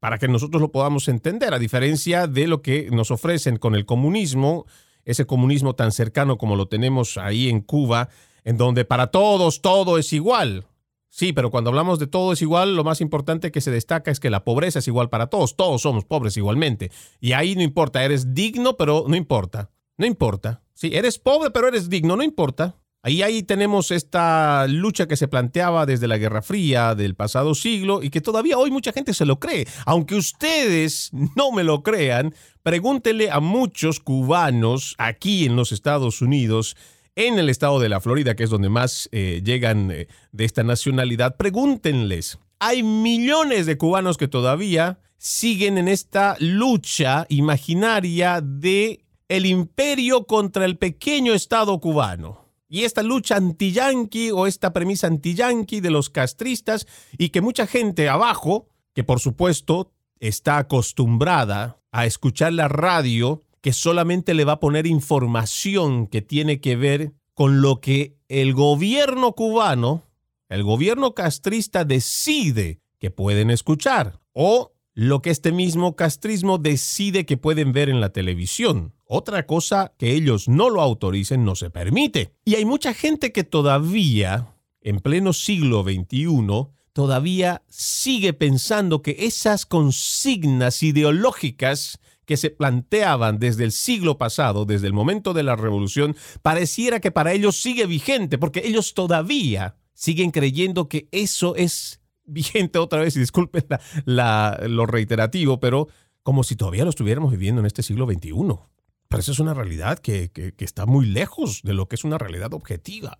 para que nosotros lo podamos entender, a diferencia de lo que nos ofrecen con el comunismo, ese comunismo tan cercano como lo tenemos ahí en Cuba, en donde para todos todo es igual. Sí, pero cuando hablamos de todo es igual, lo más importante que se destaca es que la pobreza es igual para todos. Todos somos pobres igualmente. Y ahí no importa, eres digno, pero no importa. No importa. Sí, eres pobre, pero eres digno, no importa. Ahí, ahí tenemos esta lucha que se planteaba desde la Guerra Fría del pasado siglo y que todavía hoy mucha gente se lo cree. Aunque ustedes no me lo crean, pregúntenle a muchos cubanos aquí en los Estados Unidos, en el estado de la Florida, que es donde más eh, llegan eh, de esta nacionalidad, pregúntenles. Hay millones de cubanos que todavía siguen en esta lucha imaginaria de el imperio contra el pequeño estado cubano y esta lucha anti-yanqui o esta premisa anti-yanqui de los castristas y que mucha gente abajo, que por supuesto está acostumbrada a escuchar la radio, que solamente le va a poner información que tiene que ver con lo que el gobierno cubano, el gobierno castrista decide que pueden escuchar o lo que este mismo castrismo decide que pueden ver en la televisión. Otra cosa que ellos no lo autoricen no se permite. Y hay mucha gente que todavía, en pleno siglo XXI, todavía sigue pensando que esas consignas ideológicas que se planteaban desde el siglo pasado, desde el momento de la revolución, pareciera que para ellos sigue vigente, porque ellos todavía siguen creyendo que eso es vigente otra vez, y disculpen lo reiterativo, pero como si todavía lo estuviéramos viviendo en este siglo XXI. Pero eso es una realidad que, está muy lejos de lo que es una realidad objetiva.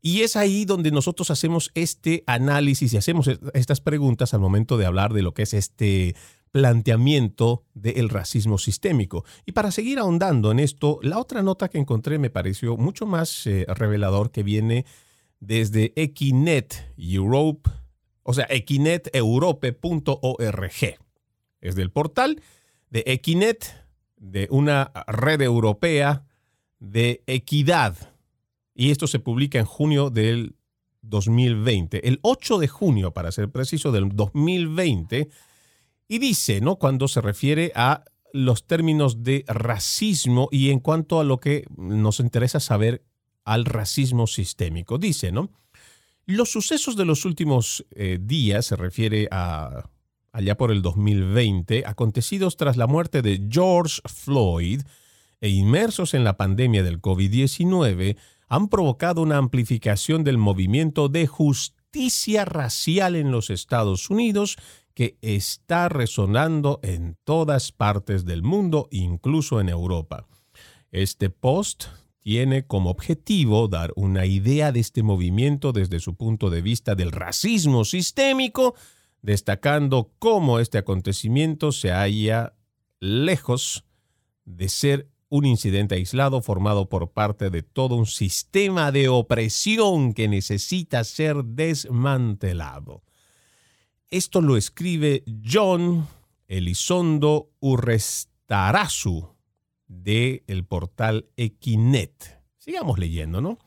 Y es ahí donde nosotros hacemos este análisis y hacemos estas preguntas al momento de hablar de lo que es este planteamiento del racismo sistémico. Y para seguir ahondando en esto, la otra nota que encontré me pareció mucho más eh, revelador que viene desde Equinet Europe, o sea, equineteurope.org. Es del portal de Equinet de una red europea de equidad. Y esto se publica en junio del 2020, el 8 de junio, para ser preciso, del 2020. Y dice, ¿no? Cuando se refiere a los términos de racismo y en cuanto a lo que nos interesa saber al racismo sistémico. Dice, ¿no? Los sucesos de los últimos eh, días se refiere a allá por el 2020, acontecidos tras la muerte de George Floyd e inmersos en la pandemia del COVID-19, han provocado una amplificación del movimiento de justicia racial en los Estados Unidos que está resonando en todas partes del mundo, incluso en Europa. Este post tiene como objetivo dar una idea de este movimiento desde su punto de vista del racismo sistémico, destacando cómo este acontecimiento se halla lejos de ser un incidente aislado formado por parte de todo un sistema de opresión que necesita ser desmantelado. Esto lo escribe John Elizondo Urrestarazu de el portal Equinet. Sigamos leyendo, ¿no?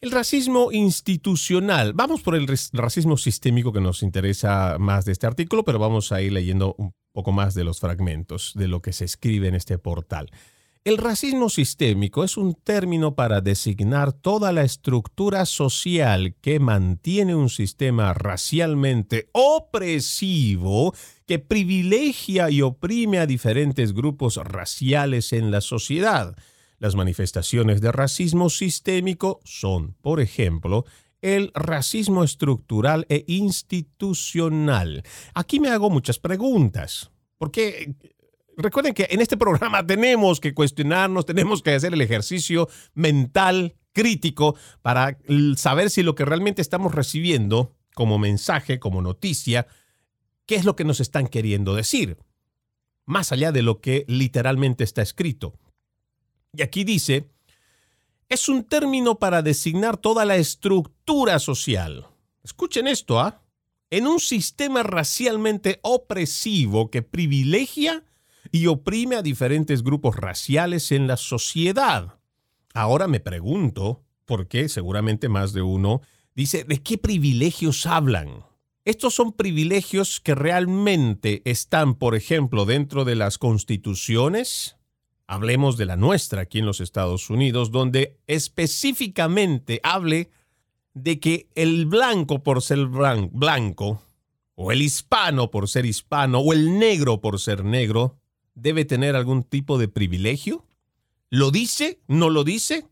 El racismo institucional. Vamos por el racismo sistémico que nos interesa más de este artículo, pero vamos a ir leyendo un poco más de los fragmentos de lo que se escribe en este portal. El racismo sistémico es un término para designar toda la estructura social que mantiene un sistema racialmente opresivo que privilegia y oprime a diferentes grupos raciales en la sociedad. Las manifestaciones de racismo sistémico son, por ejemplo, el racismo estructural e institucional. Aquí me hago muchas preguntas, porque recuerden que en este programa tenemos que cuestionarnos, tenemos que hacer el ejercicio mental crítico para saber si lo que realmente estamos recibiendo como mensaje, como noticia, qué es lo que nos están queriendo decir, más allá de lo que literalmente está escrito. Y aquí dice, es un término para designar toda la estructura social. Escuchen esto, ¿ah? En un sistema racialmente opresivo que privilegia y oprime a diferentes grupos raciales en la sociedad. Ahora me pregunto, por qué seguramente más de uno dice, ¿de qué privilegios hablan? Estos son privilegios que realmente están, por ejemplo, dentro de las constituciones, Hablemos de la nuestra aquí en los Estados Unidos, donde específicamente hable de que el blanco por ser blanco, o el hispano por ser hispano, o el negro por ser negro, debe tener algún tipo de privilegio? ¿Lo dice? ¿No lo dice?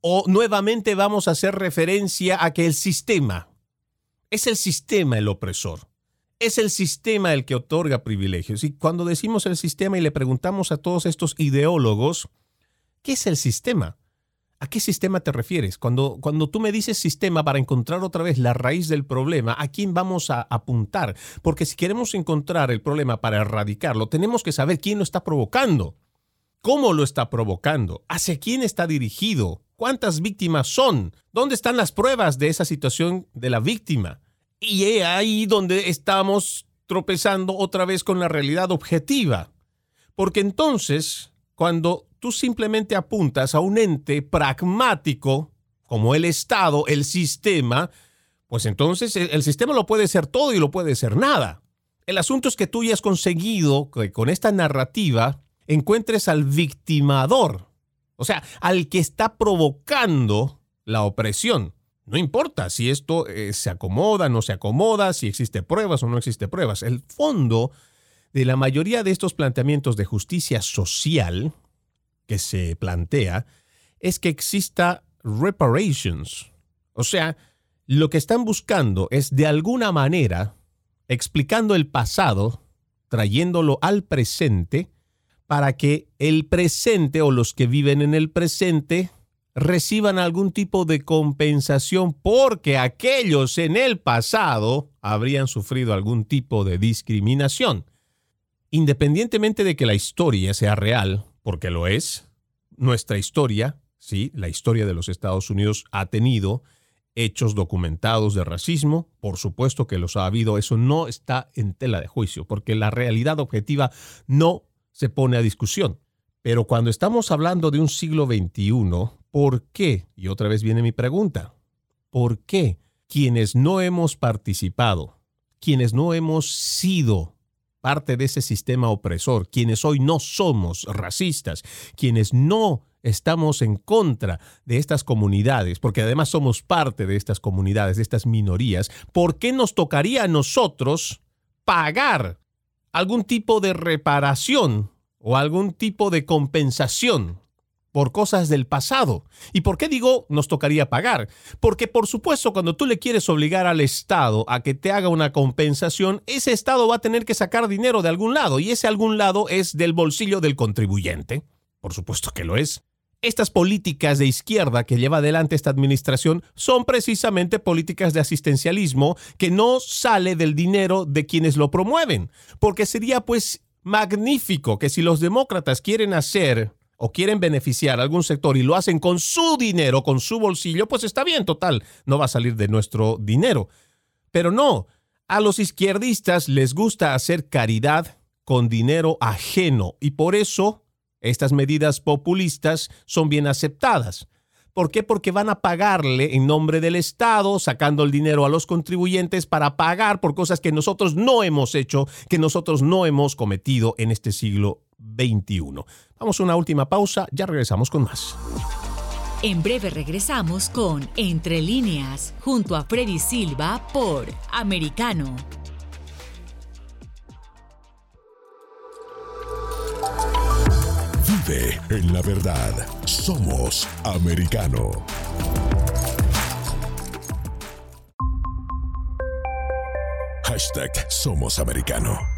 o nuevamente vamos a hacer referencia a que el sistema, es el sistema el opresor. Es el sistema el que otorga privilegios. Y cuando decimos el sistema y le preguntamos a todos estos ideólogos, ¿qué es el sistema? ¿A qué sistema te refieres? Cuando, cuando tú me dices sistema para encontrar otra vez la raíz del problema, ¿a quién vamos a apuntar? Porque si queremos encontrar el problema para erradicarlo, tenemos que saber quién lo está provocando, cómo lo está provocando, hacia quién está dirigido, cuántas víctimas son, dónde están las pruebas de esa situación de la víctima. Y es ahí donde estamos tropezando otra vez con la realidad objetiva. Porque entonces, cuando tú simplemente apuntas a un ente pragmático, como el Estado, el sistema, pues entonces el sistema lo puede ser todo y lo puede ser nada. El asunto es que tú ya has conseguido que con esta narrativa encuentres al victimador, o sea, al que está provocando la opresión. No importa si esto eh, se acomoda, no se acomoda, si existe pruebas o no existe pruebas. El fondo de la mayoría de estos planteamientos de justicia social que se plantea es que exista reparations. O sea, lo que están buscando es de alguna manera, explicando el pasado, trayéndolo al presente, para que el presente o los que viven en el presente reciban algún tipo de compensación porque aquellos en el pasado habrían sufrido algún tipo de discriminación. Independientemente de que la historia sea real, porque lo es, nuestra historia, sí, la historia de los Estados Unidos ha tenido hechos documentados de racismo, por supuesto que los ha habido, eso no está en tela de juicio, porque la realidad objetiva no se pone a discusión. Pero cuando estamos hablando de un siglo XXI, ¿por qué? Y otra vez viene mi pregunta. ¿Por qué quienes no hemos participado, quienes no hemos sido parte de ese sistema opresor, quienes hoy no somos racistas, quienes no estamos en contra de estas comunidades, porque además somos parte de estas comunidades, de estas minorías, ¿por qué nos tocaría a nosotros pagar algún tipo de reparación o algún tipo de compensación por cosas del pasado. ¿Y por qué digo nos tocaría pagar? Porque por supuesto cuando tú le quieres obligar al Estado a que te haga una compensación, ese Estado va a tener que sacar dinero de algún lado y ese algún lado es del bolsillo del contribuyente. Por supuesto que lo es. Estas políticas de izquierda que lleva adelante esta administración son precisamente políticas de asistencialismo que no sale del dinero de quienes lo promueven, porque sería pues magnífico que si los demócratas quieren hacer o quieren beneficiar a algún sector y lo hacen con su dinero, con su bolsillo, pues está bien, total, no va a salir de nuestro dinero. Pero no, a los izquierdistas les gusta hacer caridad con dinero ajeno y por eso estas medidas populistas son bien aceptadas. ¿Por qué? Porque van a pagarle en nombre del Estado, sacando el dinero a los contribuyentes para pagar por cosas que nosotros no hemos hecho, que nosotros no hemos cometido en este siglo XXI. Vamos a una última pausa, ya regresamos con más. En breve regresamos con Entre líneas, junto a Freddy Silva por Americano. en la verdad. Somos americano. Hashtag Somos Americano.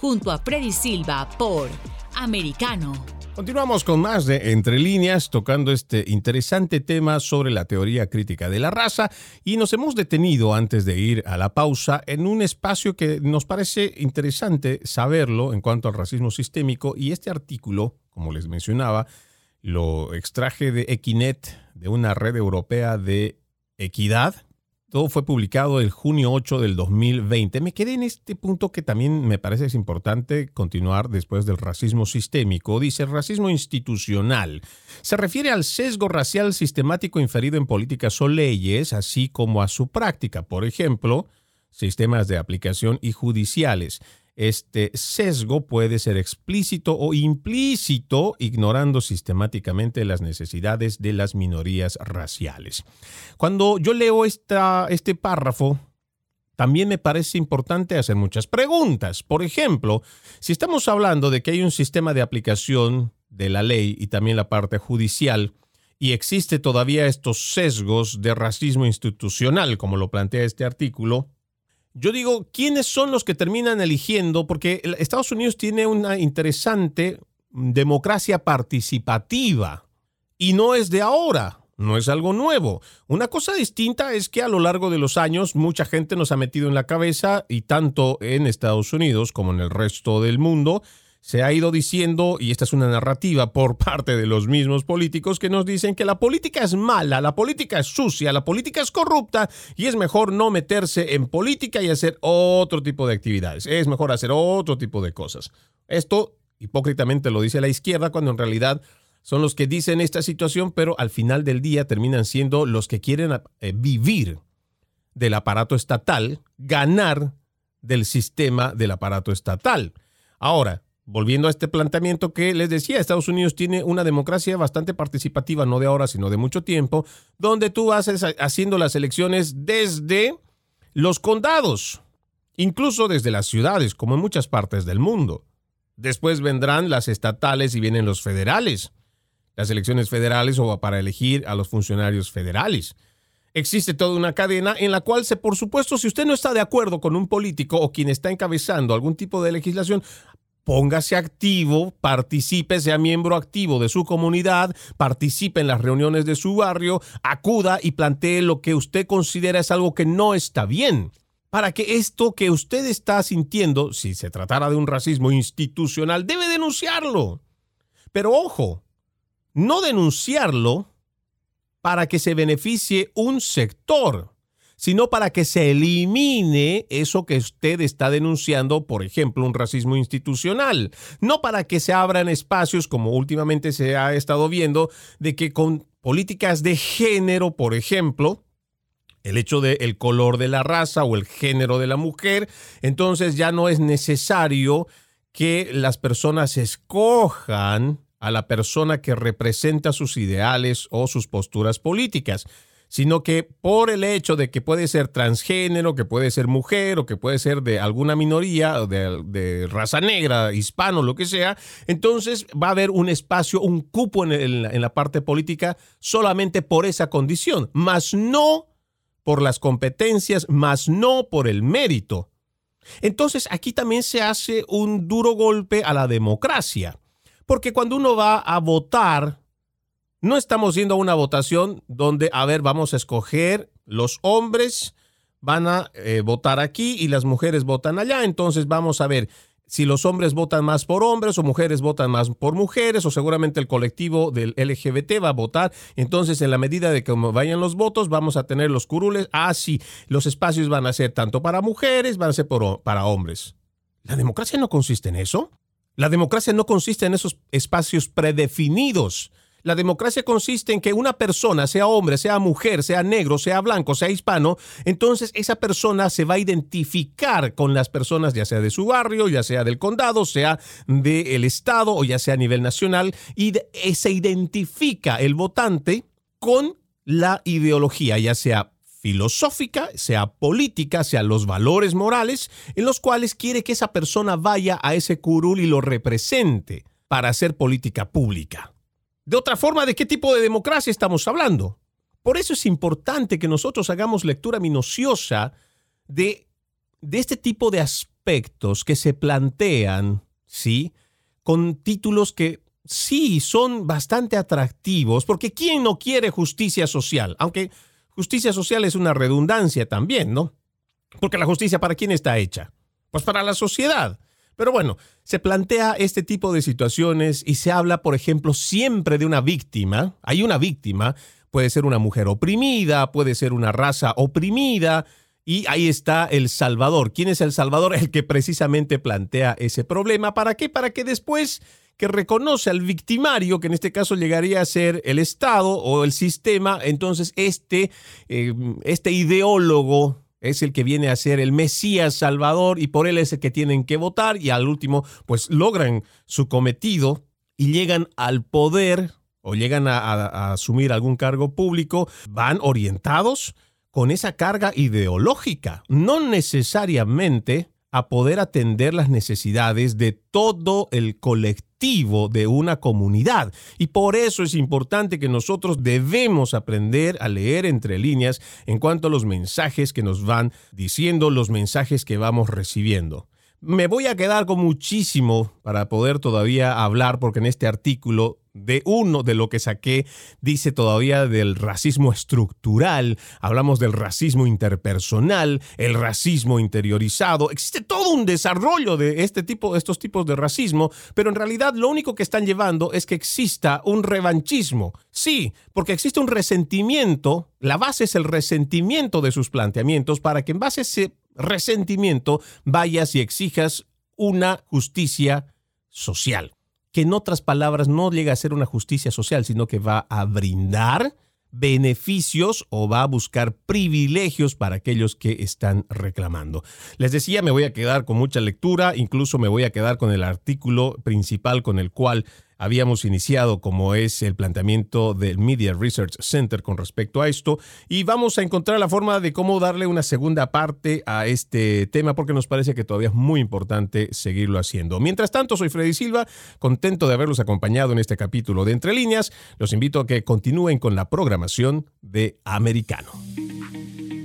junto a Freddy Silva por Americano. Continuamos con más de Entre líneas, tocando este interesante tema sobre la teoría crítica de la raza y nos hemos detenido antes de ir a la pausa en un espacio que nos parece interesante saberlo en cuanto al racismo sistémico y este artículo, como les mencionaba, lo extraje de Equinet, de una red europea de equidad, todo fue publicado el junio 8 del 2020. Me quedé en este punto que también me parece es importante continuar después del racismo sistémico. Dice racismo institucional. Se refiere al sesgo racial sistemático inferido en políticas o leyes, así como a su práctica. Por ejemplo, sistemas de aplicación y judiciales. Este sesgo puede ser explícito o implícito, ignorando sistemáticamente las necesidades de las minorías raciales. Cuando yo leo este párrafo, también me parece importante hacer muchas preguntas. Por ejemplo, si estamos hablando de que hay un sistema de aplicación de la ley y también la parte judicial, y existe todavía estos sesgos de racismo institucional, como lo plantea este artículo, yo digo, ¿quiénes son los que terminan eligiendo? Porque Estados Unidos tiene una interesante democracia participativa y no es de ahora, no es algo nuevo. Una cosa distinta es que a lo largo de los años mucha gente nos ha metido en la cabeza y tanto en Estados Unidos como en el resto del mundo se ha ido diciendo, y esta es una narrativa por parte de los mismos políticos que nos dicen que la política es mala, la política es sucia, la política es corrupta y es mejor no meterse en política y hacer otro tipo de actividades. Es mejor hacer otro tipo de cosas. Esto hipócritamente lo dice la izquierda cuando en realidad son los que dicen esta situación, pero al final del día terminan siendo los que quieren eh, vivir del aparato estatal, ganar del sistema del aparato estatal. Ahora, volviendo a este planteamiento que les decía, Estados Unidos tiene una democracia bastante participativa, no de ahora, sino de mucho tiempo, donde tú vas haciendo las elecciones desde los condados, incluso desde las ciudades, como en muchas partes del mundo. Después vendrán las estatales y vienen los federales, las elecciones federales o para elegir a los funcionarios federales. Existe toda una cadena en la cual, se, por supuesto, si usted no está de acuerdo con un político o quien está encabezando algún tipo de legislación, póngase activo, participe, sea miembro activo de su comunidad, participe en las reuniones de su barrio, acuda y plantee lo que usted considera es algo que no está bien. Para que esto que usted está sintiendo, si se tratara de un racismo institucional, debe denunciarlo. Pero ojo, no denunciarlo para que se beneficie un sector sino para que se elimine eso que usted está denunciando, por ejemplo, un racismo institucional, no para que se abran espacios como últimamente se ha estado viendo, de que con políticas de género, por ejemplo, el hecho del el color de la raza o el género de la mujer, entonces ya no es necesario que las personas escojan a la persona que representa sus ideales o sus posturas políticas sino que por el hecho de que puede ser transgénero, que puede ser mujer o que puede ser de alguna minoría, de, raza negra, hispano, lo que sea, entonces va a haber un espacio, un cupo en, en la parte política solamente por esa condición, más no por las competencias, más no por el mérito. Entonces aquí también se hace un duro golpe a la democracia, porque cuando uno va a votar, no estamos yendo a una votación donde, a ver, vamos a escoger los hombres van a eh, votar aquí y las mujeres votan allá. Entonces vamos a ver si los hombres votan más por hombres o mujeres votan más por mujeres o seguramente el colectivo del LGBT va a votar. Entonces en la medida de que vayan los votos vamos a tener los curules. Ah, sí, los espacios van a ser tanto para mujeres, van a ser para hombres. ¿La democracia no consiste en eso? La democracia no consiste en esos espacios predefinidos La democracia consiste en que una persona, sea hombre, sea mujer, sea negro, sea blanco, sea hispano, entonces esa persona se va a identificar con las personas, ya sea de su barrio, ya sea del condado, sea del estado o ya sea a nivel nacional, y eh, se identifica el votante con la ideología, ya sea filosófica, sea política, sea los valores morales, en los cuales quiere que esa persona vaya a ese curul y lo represente para hacer política pública. De otra forma, ¿de qué tipo de democracia estamos hablando? Por eso es importante que nosotros hagamos lectura minuciosa de, de este tipo de aspectos que se plantean, ¿sí? Con títulos que sí son bastante atractivos, porque ¿quién no quiere justicia social? Aunque justicia social es una redundancia también, ¿no? Porque la justicia para quién está hecha? Pues para la sociedad. Pero bueno, se plantea este tipo de situaciones y se habla, por ejemplo, siempre de una víctima. Hay una víctima, puede ser una mujer oprimida, puede ser una raza oprimida, y ahí está el Salvador. ¿Quién es el Salvador? El que precisamente plantea ese problema. ¿Para qué? Para que después que reconoce al victimario, que en este caso llegaría a ser el Estado o el sistema, entonces este, eh, este ideólogo es el que viene a ser el Mesías Salvador y por él es el que tienen que votar y al último pues logran su cometido y llegan al poder o llegan a asumir algún cargo público, van orientados con esa carga ideológica, no necesariamente a poder atender las necesidades de todo el colectivo de una comunidad. Y por eso es importante que nosotros debemos aprender a leer entre líneas en cuanto a los mensajes que nos van diciendo, los mensajes que vamos recibiendo. Me voy a quedar con muchísimo para poder todavía hablar porque en este artículo de uno de lo que saqué dice todavía del racismo estructural, hablamos del racismo interpersonal, el racismo interiorizado, existe todo un desarrollo de este tipo, estos tipos de racismo, pero en realidad lo único que están llevando es que exista un revanchismo. Sí, porque existe un resentimiento, la base es el resentimiento de sus planteamientos para que en base a ese resentimiento vayas y exijas una justicia social que en otras palabras no llega a ser una justicia social, sino que va a brindar beneficios o va a buscar privilegios para aquellos que están reclamando. Les decía, me voy a quedar con mucha lectura, incluso me voy a quedar con el artículo principal con el cual habíamos iniciado, como es el planteamiento del Media Research Center con respecto a esto, y vamos a encontrar la forma de cómo darle una segunda parte a este tema, porque nos parece que todavía es muy importante seguirlo haciendo. Mientras tanto, soy Freddy Silva, contento de haberlos acompañado en este capítulo de Entre Líneas. Los invito a que continúen con la programación de Americano.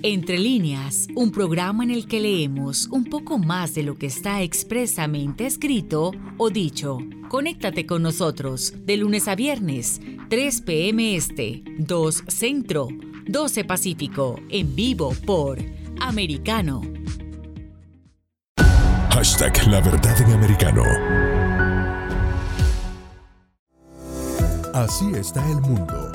Entre líneas, un programa en el que leemos un poco más de lo que está expresamente escrito o dicho. Conéctate con nosotros de lunes a viernes, 3 p.m. Este, 2 Centro, 12 Pacífico, en vivo por Americano. Hashtag La Verdad en Americano. Así está el mundo.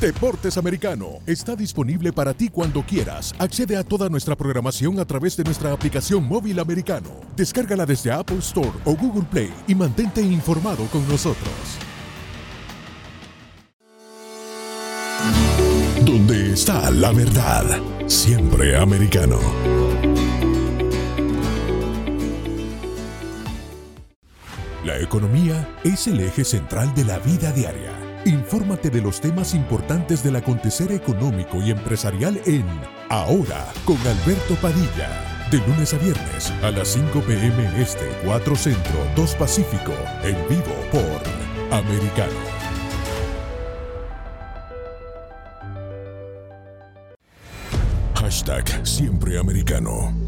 Deportes Americano está disponible para ti cuando quieras. Accede a toda nuestra programación a través de nuestra aplicación móvil americano. Descárgala desde Apple Store o Google Play y mantente informado con nosotros. Donde está la verdad, siempre americano. La economía es el eje central de la vida diaria Infórmate de los temas importantes del acontecer económico y empresarial en Ahora con Alberto Padilla. De lunes a viernes a las 5 pm este, 4 centro, 2 pacífico, en vivo por Americano. Hashtag Siempre Americano.